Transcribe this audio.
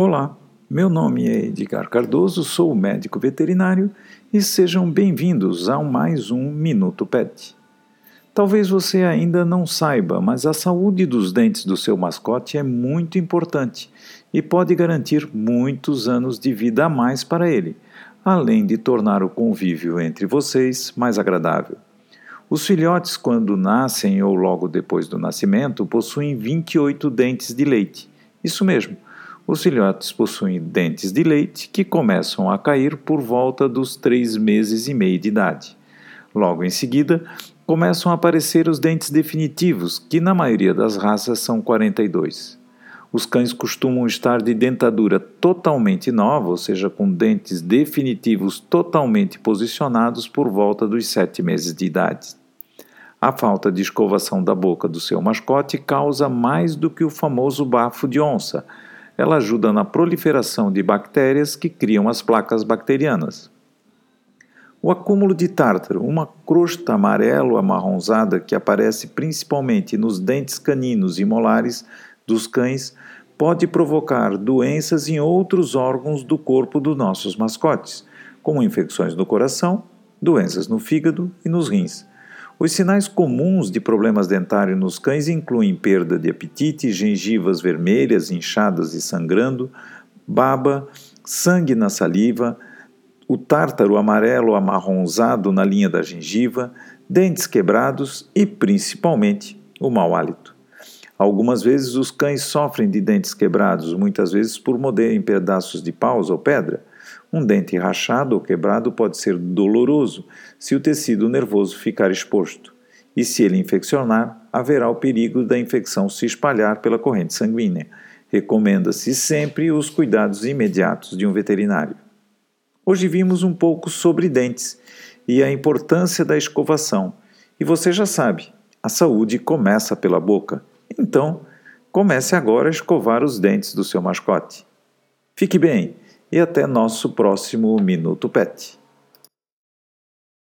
Olá, meu nome é Edgar Cardoso, sou médico veterinário e sejam bem-vindos a mais um Minuto Pet. Talvez você ainda não saiba, mas a saúde dos dentes do seu mascote é muito importante e pode garantir muitos anos de vida a mais para ele, além de tornar o convívio entre vocês mais agradável. Os filhotes, quando nascem ou logo depois do nascimento, possuem 28 dentes de leite. Isso mesmo os filhotes possuem dentes de leite que começam a cair por volta dos três meses e meio de idade. Logo em seguida, começam a aparecer os dentes definitivos, que na maioria das raças são 42. Os cães costumam estar de dentadura totalmente nova, ou seja, com dentes definitivos totalmente posicionados por volta dos sete meses de idade. A falta de escovação da boca do seu mascote causa mais do que o famoso bafo de onça, ela ajuda na proliferação de bactérias que criam as placas bacterianas. O acúmulo de tártaro, uma crosta amarelo-amarronzada que aparece principalmente nos dentes caninos e molares dos cães, pode provocar doenças em outros órgãos do corpo dos nossos mascotes, como infecções no coração, doenças no fígado e nos rins. Os sinais comuns de problemas dentários nos cães incluem perda de apetite, gengivas vermelhas, inchadas e sangrando, baba, sangue na saliva, o tártaro amarelo amarronzado na linha da gengiva, dentes quebrados e, principalmente, o mau hálito. Algumas vezes os cães sofrem de dentes quebrados, muitas vezes por morderem pedaços de paus ou pedra. Um dente rachado ou quebrado pode ser doloroso se o tecido nervoso ficar exposto, e se ele infeccionar, haverá o perigo da infecção se espalhar pela corrente sanguínea. Recomenda-se sempre os cuidados imediatos de um veterinário. Hoje vimos um pouco sobre dentes e a importância da escovação. E você já sabe, a saúde começa pela boca. Então, comece agora a escovar os dentes do seu mascote. Fique bem! E até nosso próximo Minuto Pet.